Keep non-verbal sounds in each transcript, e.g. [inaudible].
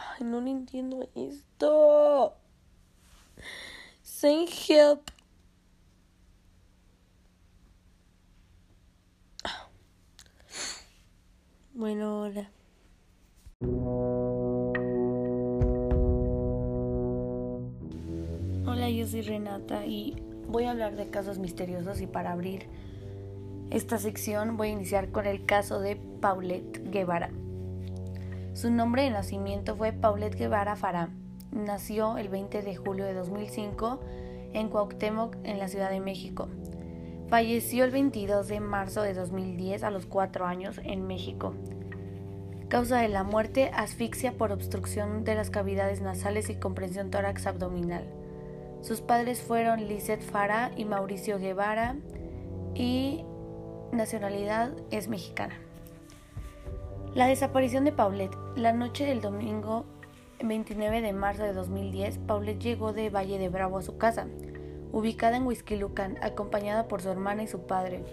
Ay, no entiendo esto. Say help. Bueno, hola. Hola, yo soy Renata y voy a hablar de casos misteriosos y para abrir esta sección voy a iniciar con el caso de Paulette Guevara. Su nombre de nacimiento fue Paulette Guevara Farah. Nació el 20 de julio de 2005 en Cuauhtémoc, en la Ciudad de México. Falleció el 22 de marzo de 2010 a los 4 años en México. Causa de la muerte, asfixia por obstrucción de las cavidades nasales y comprensión tórax abdominal. Sus padres fueron Lizeth Farah y Mauricio Guevara y nacionalidad es mexicana. La desaparición de Paulette. La noche del domingo 29 de marzo de 2010, Paulette llegó de Valle de Bravo a su casa, ubicada en Huizquilucan, acompañada por su hermana y su padre,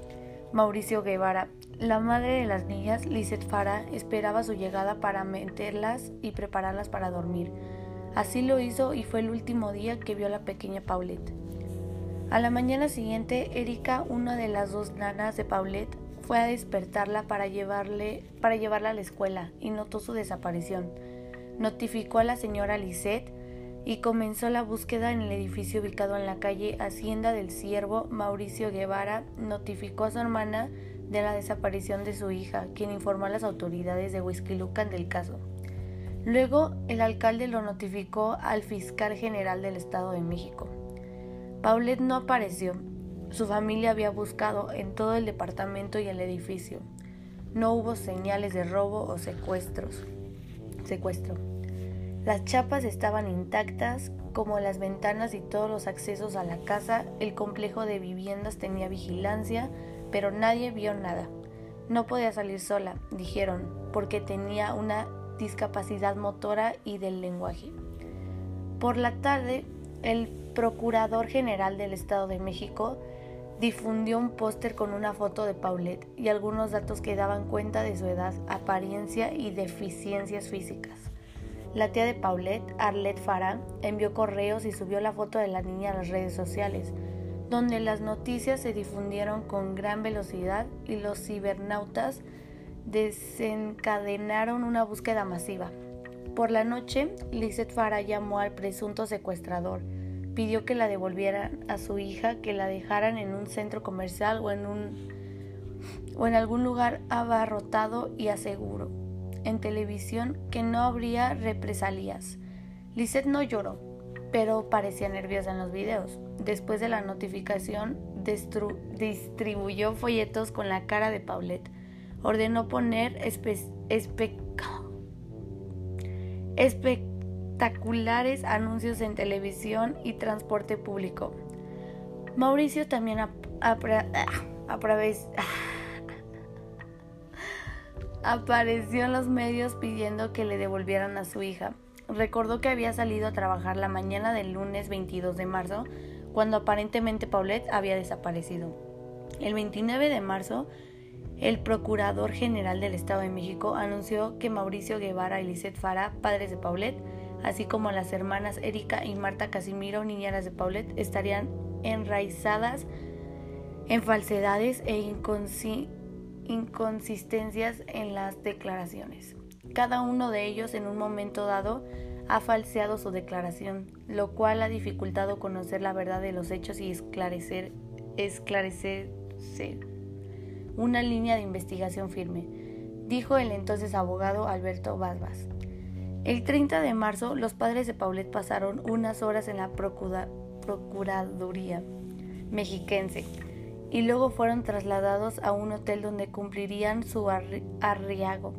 Mauricio Guevara. La madre de las niñas, Lizeth Fara, esperaba su llegada para meterlas y prepararlas para dormir. Así lo hizo y fue el último día que vio a la pequeña Paulette. A la mañana siguiente, Erika, una de las dos nanas de Paulette, fue a despertarla para, llevarle, para llevarla a la escuela y notó su desaparición. Notificó a la señora Lisette y comenzó la búsqueda en el edificio ubicado en la calle Hacienda del Ciervo. Mauricio Guevara notificó a su hermana de la desaparición de su hija, quien informó a las autoridades de Huizquilucan del caso. Luego, el alcalde lo notificó al fiscal general del Estado de México. Paulette no apareció. Su familia había buscado en todo el departamento y el edificio. No hubo señales de robo o secuestros. Secuestro. Las chapas estaban intactas, como las ventanas y todos los accesos a la casa. El complejo de viviendas tenía vigilancia, pero nadie vio nada. No podía salir sola, dijeron, porque tenía una discapacidad motora y del lenguaje. Por la tarde, el Procurador General del Estado de México difundió un póster con una foto de Paulette y algunos datos que daban cuenta de su edad, apariencia y deficiencias físicas. La tía de Paulette, Arlette Farah, envió correos y subió la foto de la niña a las redes sociales, donde las noticias se difundieron con gran velocidad y los cibernautas desencadenaron una búsqueda masiva. Por la noche, Lizeth Farah llamó al presunto secuestrador, pidió que la devolvieran a su hija, que la dejaran en un centro comercial o en un o en algún lugar abarrotado y aseguró en televisión que no habría represalias. Lisette no lloró, pero parecía nerviosa en los videos. Después de la notificación, distribuyó folletos con la cara de Paulette ordenó poner espectaculares anuncios en televisión y transporte público. Mauricio también [laughs] apareció en los medios pidiendo que le devolvieran a su hija. Recordó que había salido a trabajar la mañana del lunes 22 de marzo, cuando aparentemente Paulette había desaparecido. El 29 de marzo, el Procurador General del Estado de México anunció que Mauricio Guevara y Lisette Fara, padres de Paulette, así como las hermanas Erika y Marta Casimiro, niñeras de Paulette, estarían enraizadas en falsedades e inconsistencias en las declaraciones. Cada uno de ellos en un momento dado ha falseado su declaración, lo cual ha dificultado conocer la verdad de los hechos y esclarecer, esclarecerse una línea de investigación firme, dijo el entonces abogado Alberto Basbas. El 30 de marzo, los padres de Paulette pasaron unas horas en la Procuraduría mexiquense y luego fueron trasladados a un hotel donde cumplirían su arraigo.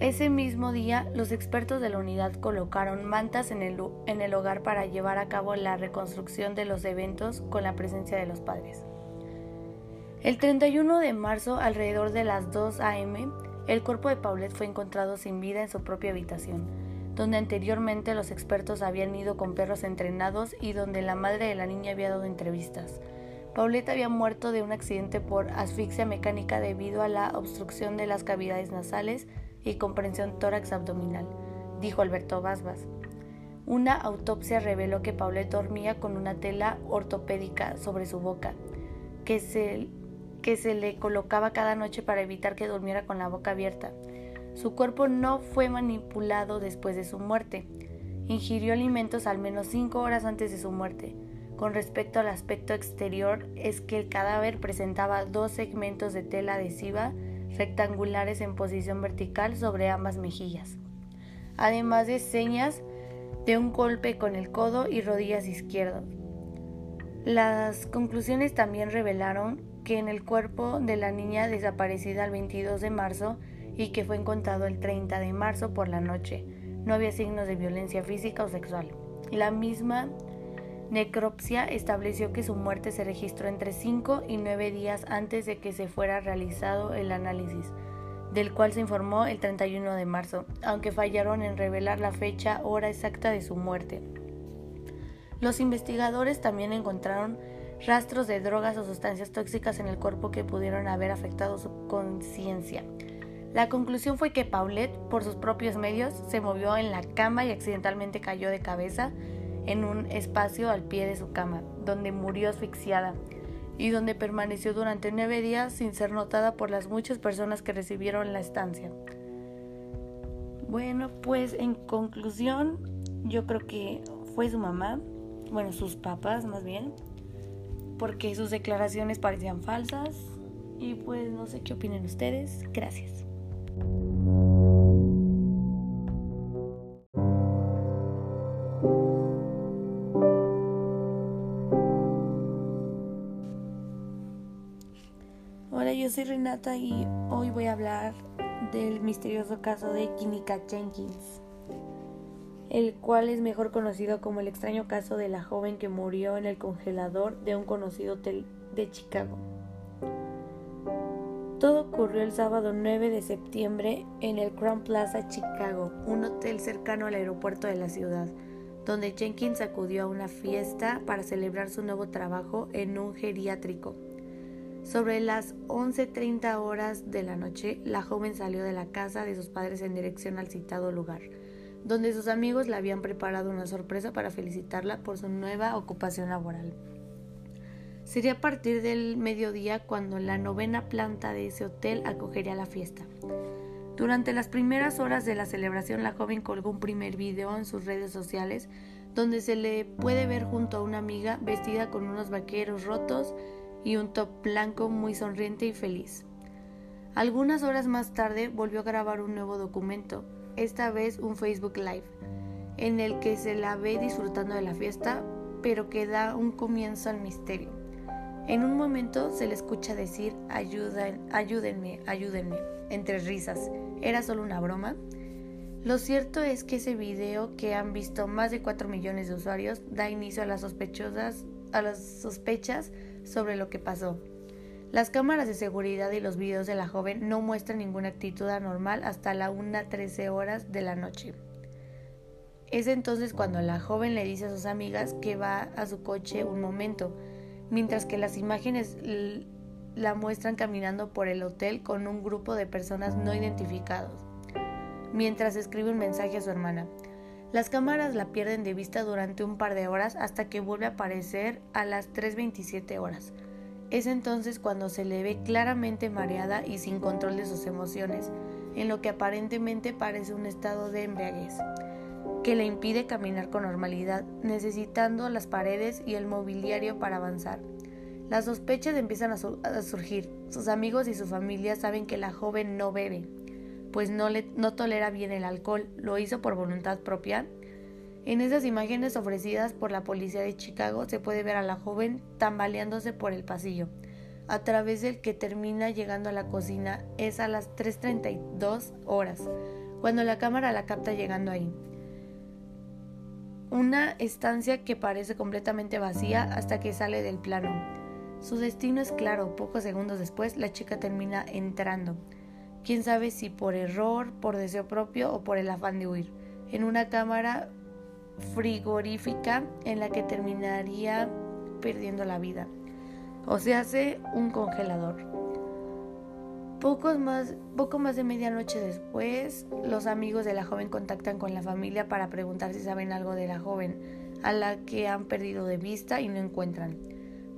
Ese mismo día, los expertos de la unidad colocaron mantas en el, en el hogar para llevar a cabo la reconstrucción de los eventos con la presencia de los padres. El 31 de marzo, alrededor de las 2 a.m., el cuerpo de Paulette fue encontrado sin vida en su propia habitación, donde anteriormente los expertos habían ido con perros entrenados y donde la madre de la niña había dado entrevistas. Paulette había muerto de un accidente por asfixia mecánica debido a la obstrucción de las cavidades nasales y comprensión tórax abdominal, dijo Alberto Basbas. Una autopsia reveló que Paulette dormía con una tela ortopédica sobre su boca, que se, que se le colocaba cada noche para evitar que durmiera con la boca abierta. Su cuerpo no fue manipulado después de su muerte. Ingirió alimentos al menos cinco horas antes de su muerte. Con respecto al aspecto exterior, es que el cadáver presentaba dos segmentos de tela adhesiva rectangulares en posición vertical sobre ambas mejillas, además de señas de un golpe con el codo y rodillas izquierdos. Las conclusiones también revelaron que en el cuerpo de la niña desaparecida el 22 de marzo y que fue encontrado el 30 de marzo por la noche no había signos de violencia física o sexual. La misma necropsia estableció que su muerte se registró entre 5 y 9 días antes de que se fuera realizado el análisis, del cual se informó el 31 de marzo, aunque fallaron en revelar la fecha hora exacta de su muerte. Los investigadores también encontraron rastros de drogas o sustancias tóxicas en el cuerpo que pudieron haber afectado su conciencia. La conclusión fue que Paulette, por sus propios medios, se movió en la cama y accidentalmente cayó de cabeza en un espacio al pie de su cama, donde murió asfixiada y donde permaneció durante nueve días sin ser notada por las muchas personas que recibieron la estancia. Bueno, pues en conclusión, yo creo que fue su mamá, bueno, sus papás más bien, porque sus declaraciones parecían falsas y pues no sé qué opinen ustedes. Gracias. yo soy Renata y hoy voy a hablar del misterioso caso de Kimika Jenkins, el cual es mejor conocido como el extraño caso de la joven que murió en el congelador de un conocido hotel de Chicago. Todo ocurrió el sábado 9 de septiembre en el Crown Plaza Chicago, un hotel cercano al aeropuerto de la ciudad, donde Jenkins acudió a una fiesta para celebrar su nuevo trabajo en un geriátrico. Sobre las 11.30 horas de la noche, la joven salió de la casa de sus padres en dirección al citado lugar, donde sus amigos le habían preparado una sorpresa para felicitarla por su nueva ocupación laboral. Sería a partir del mediodía cuando la novena planta de ese hotel acogería la fiesta. Durante las primeras horas de la celebración, la joven colgó un primer video en sus redes sociales donde se le puede ver junto a una amiga vestida con unos vaqueros rotos y un top blanco muy sonriente y feliz. Algunas horas más tarde volvió a grabar un nuevo documento, esta vez un Facebook Live, en el que se la ve disfrutando de la fiesta, pero que da un comienzo al misterio. En un momento se le escucha decir ayúdenme, ayúdenme, entre risas. ¿Era solo una broma? Lo cierto es que ese video que han visto más de 4 millones de usuarios da inicio a las sospechosas, a las sospechas sobre lo que pasó. Las cámaras de seguridad y los videos de la joven no muestran ninguna actitud anormal hasta la 1.13 horas de la noche. Es entonces cuando la joven le dice a sus amigas que va a su coche un momento, mientras que las imágenes la muestran caminando por el hotel con un grupo de personas no identificados, mientras escribe un mensaje a su hermana. Las cámaras la pierden de vista durante un par de horas hasta que vuelve a aparecer a las 3.27 horas. Es entonces cuando se le ve claramente mareada y sin control de sus emociones, en lo que aparentemente parece un estado de embriaguez, que le impide caminar con normalidad, necesitando las paredes y el mobiliario para avanzar. Las sospechas empiezan a, surgir. Sus amigos y su familia saben que la joven no bebe, pues no, le, no tolera bien el alcohol, lo hizo por voluntad propia. En esas imágenes ofrecidas por la policía de Chicago se puede ver a la joven tambaleándose por el pasillo, a través del que termina llegando a la cocina es a las 3.32 horas, cuando la cámara la capta llegando ahí. Una estancia que parece completamente vacía hasta que sale del plano. Su destino es claro, pocos segundos después la chica termina entrando quién sabe si por error, por deseo propio o por el afán de huir, en una cámara frigorífica en la que terminaría perdiendo la vida. O se hace un congelador. más, poco más de medianoche después, los amigos de la joven contactan con la familia para preguntar si saben algo de la joven, a la que han perdido de vista y no encuentran.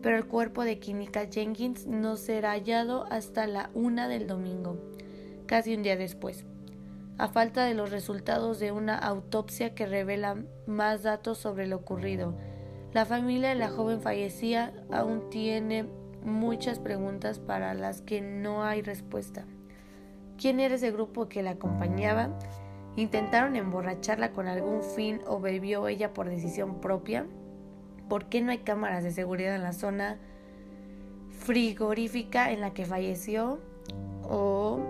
Pero el cuerpo de Kinika Jenkins no será hallado hasta la una del domingo, casi un día después. A falta de los resultados de una autopsia que revela más datos sobre lo ocurrido, la familia de la joven fallecía aún tiene muchas preguntas para las que no hay respuesta. ¿Quién era ese grupo que la acompañaba? ¿Intentaron emborracharla con algún fin o bebió ella por decisión propia? ¿Por qué no hay cámaras de seguridad en la zona frigorífica en la que falleció? O,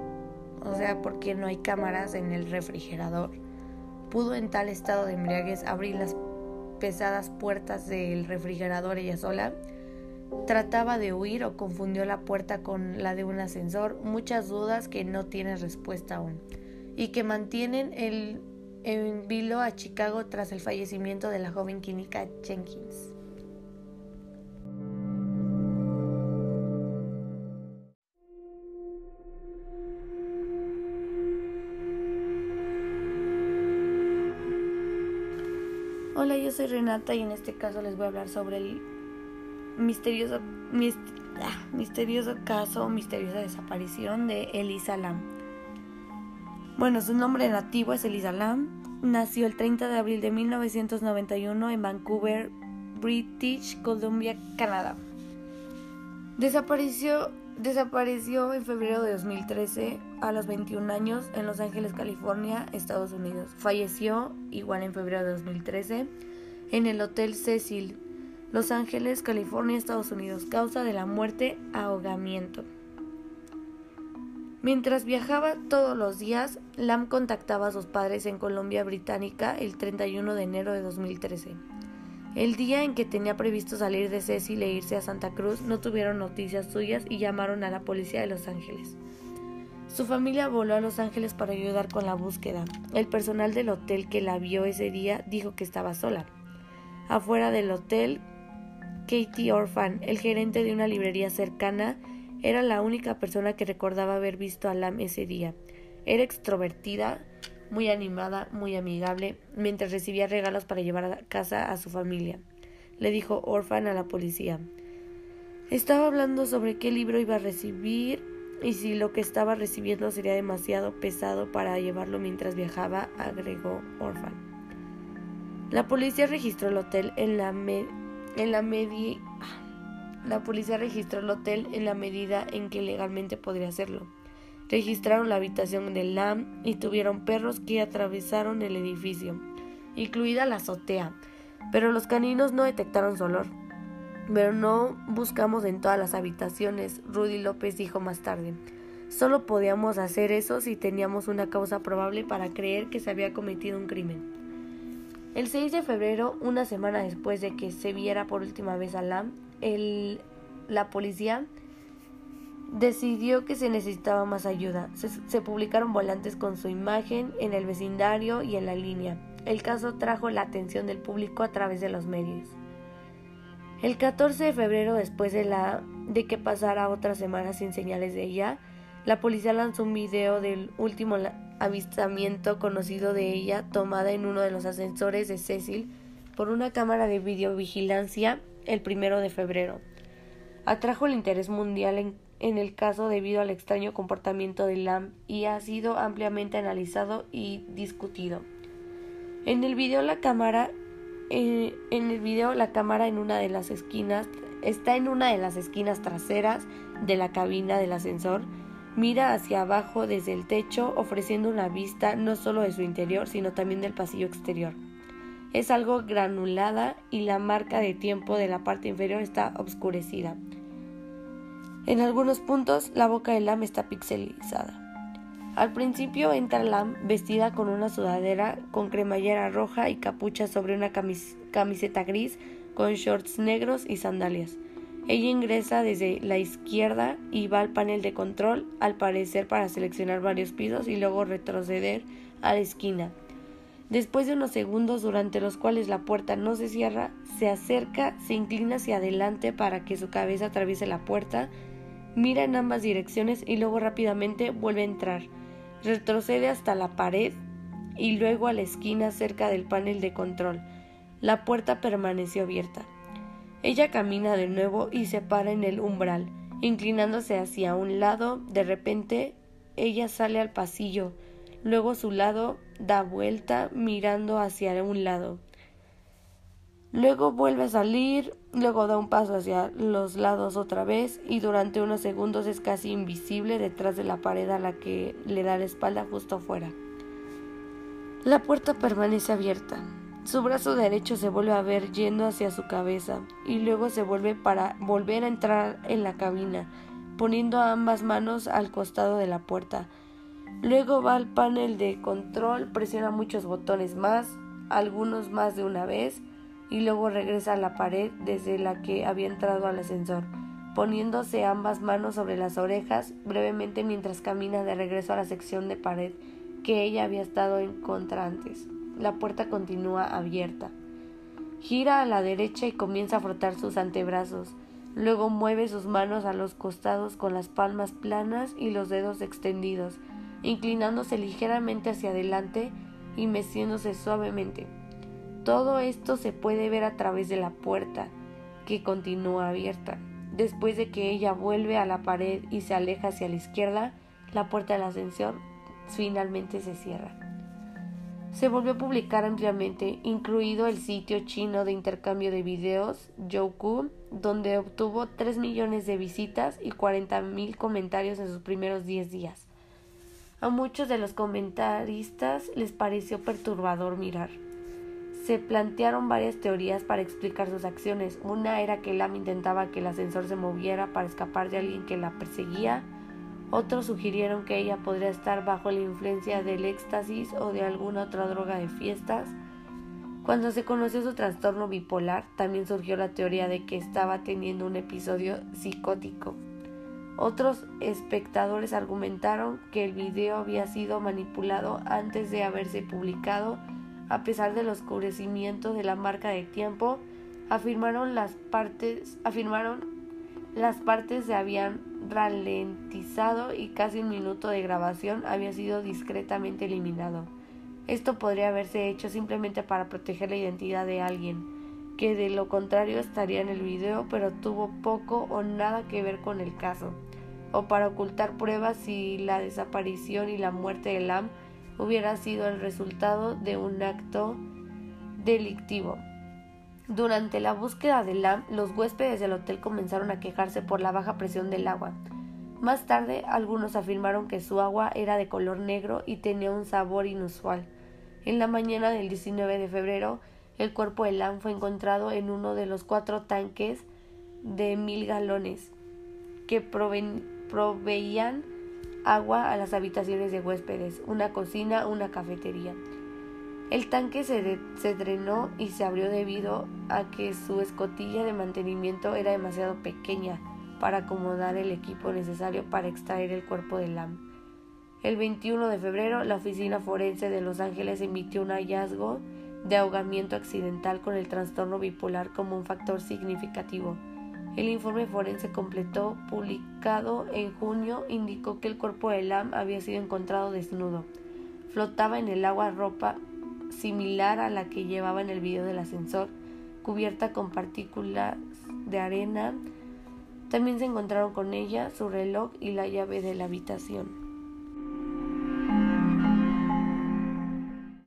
o sea, ¿por qué no hay cámaras en el refrigerador? ¿Pudo en tal estado de embriaguez abrir las pesadas puertas del refrigerador ella sola? trataba de huir o confundió la puerta con la de un ascensor, muchas dudas que no tienen respuesta aún y que mantienen el en vilo a Chicago tras el fallecimiento de la joven química Jenkins. Hola, yo soy Renata y en este caso les voy a hablar sobre el misterioso, ah, misterioso caso, misteriosa desaparición de Elisa Lam. Bueno, su nombre nativo es Elisa Lam. Nació el 30 de abril de 1991 en Vancouver, British Columbia, Canadá. Desapareció, desapareció en febrero de 2013 a los 21 años en Los Ángeles, California, Estados Unidos. Falleció igual en febrero de 2013 en el Hotel Cecil, los Ángeles, California, Estados Unidos. Causa de la muerte, ahogamiento. Mientras viajaba todos los días, Lam contactaba a sus padres en Colombia Británica el 31 de enero de 2013. El día en que tenía previsto salir de Cecil e irse a Santa Cruz, no tuvieron noticias suyas y llamaron a la policía de Los Ángeles. Su familia voló a Los Ángeles para ayudar con la búsqueda. El personal del hotel que la vio ese día dijo que estaba sola. Afuera del hotel, Katie Orphan, el gerente de una librería cercana, era la única persona que recordaba haber visto a Lam ese día. Era extrovertida, muy animada, muy amigable, mientras recibía regalos para llevar a casa a su familia. Le dijo Orphan a la policía. Estaba hablando sobre qué libro iba a recibir y si lo que estaba recibiendo sería demasiado pesado para llevarlo mientras viajaba, agregó Orphan. La policía registró el hotel en la en la media la policía registró el hotel en la medida en que legalmente podría hacerlo. Registraron la habitación del LAM y tuvieron perros que atravesaron el edificio, incluida la azotea, pero los caninos no detectaron su olor. Pero no buscamos en todas las habitaciones, Rudy López dijo más tarde. Solo podíamos hacer eso si teníamos una causa probable para creer que se había cometido un crimen. El 6 de febrero, una semana después de que se viera por última vez a Lam, la policía decidió que se necesitaba más ayuda. Se, publicaron volantes con su imagen en el vecindario y en la línea. El caso trajo la atención del público a través de los medios. El 14 de febrero, después de, la, de que pasara otra semana sin señales de ella, la policía lanzó un video del último avistamiento conocido de ella tomada en uno de los ascensores de Cecil por una cámara de videovigilancia el primero de febrero. Atrajo el interés mundial en, en, el caso debido al extraño comportamiento de Lam y ha sido ampliamente analizado y discutido. En el video la cámara eh, en el video la cámara en una de las esquinas está en una de las esquinas traseras de la cabina del ascensor Mira hacia abajo desde el techo, ofreciendo una vista no solo de su interior, sino también del pasillo exterior. Es algo granulada y la marca de tiempo de la parte inferior está oscurecida. En algunos puntos, la boca de Lam está pixelizada. Al principio entra Lam vestida con una sudadera con cremallera roja y capucha sobre una camiseta gris con shorts negros y sandalias. Ella ingresa desde la izquierda y va al panel de control, al parecer para seleccionar varios pisos y luego retroceder a la esquina. Después de unos segundos durante los cuales la puerta no se cierra, se acerca, se inclina hacia adelante para que su cabeza atraviese la puerta Mira en ambas direcciones y luego rápidamente vuelve a entrar. Retrocede hasta la pared y luego a la esquina cerca del panel de control. La puerta permaneció abierta. Ella camina de nuevo y se para en el umbral, inclinándose hacia un lado. De repente, ella sale al pasillo. Luego su lado da vuelta mirando hacia un lado. Luego vuelve a salir, luego da un paso hacia los lados otra vez y durante unos segundos es casi invisible detrás de la pared a la que le da la espalda justo afuera. La puerta permanece abierta. Su brazo derecho se vuelve a ver yendo hacia su cabeza y luego se vuelve para volver a entrar en la cabina, poniendo ambas manos al costado de la puerta. Luego va al panel de control, presiona muchos botones más, algunos más de una vez, y luego regresa a la pared desde la que había entrado al ascensor, poniéndose ambas manos sobre las orejas brevemente mientras camina de regreso a la sección de pared que ella había estado en contra antes. La puerta continúa abierta. Gira a la derecha y comienza a frotar sus antebrazos. Luego mueve sus manos a los costados con las palmas planas y los dedos extendidos inclinándose ligeramente hacia adelante y meciéndose suavemente. Todo esto se puede ver a través de la puerta, que continúa abierta. Después de que ella vuelve a la pared y se aleja hacia la izquierda, la puerta del ascensor finalmente se cierra. Se volvió a publicar ampliamente, incluido el sitio chino de intercambio de videos Youku, donde obtuvo 3 millones de visitas y 40 mil comentarios en sus primeros 10 días. A muchos de los comentaristas les pareció perturbador mirar. Se plantearon varias teorías para explicar sus acciones. Una era que Lam intentaba que el ascensor se moviera para escapar de alguien que la perseguía. Otros sugirieron que ella podría estar bajo la influencia del éxtasis o de alguna otra droga de fiestas. Cuando se conoció su trastorno bipolar, también surgió la teoría de que estaba teniendo un episodio psicótico. Otros espectadores argumentaron que el video había sido manipulado antes de haberse publicado, a pesar del oscurecimiento de la marca de tiempo, afirmaron las partes, afirmaron las partes se habían ralentizado y casi un minuto de grabación había sido discretamente eliminado. Esto podría haberse hecho simplemente para proteger la identidad de alguien, que de lo contrario estaría en el video, pero tuvo poco o nada que ver con el caso o para ocultar pruebas si la desaparición y la muerte de Lam hubiera sido el resultado de un acto delictivo. Durante la búsqueda de Lam, los huéspedes del hotel comenzaron a quejarse por la baja presión del agua. Más tarde, algunos afirmaron que su agua era de color negro y tenía un sabor inusual. En la mañana del 19 de febrero, el cuerpo de Lam fue encontrado en uno de los cuatro tanques de mil galones que proveían agua a las habitaciones de huéspedes, una cocina, una cafetería. El tanque se, se, drenó y se abrió debido a que su escotilla de mantenimiento era demasiado pequeña para acomodar el equipo necesario para extraer el cuerpo de Lam. El 21 de febrero, la Oficina Forense de Los Ángeles emitió un hallazgo de ahogamiento accidental con el trastorno bipolar como un factor significativo. El informe forense completo, publicado en junio, indicó que el cuerpo de Lam había sido encontrado desnudo. Flotaba en el agua ropa similar a la que llevaba en el video del ascensor, cubierta con partículas de arena. También se encontraron con ella su reloj y la llave de la habitación.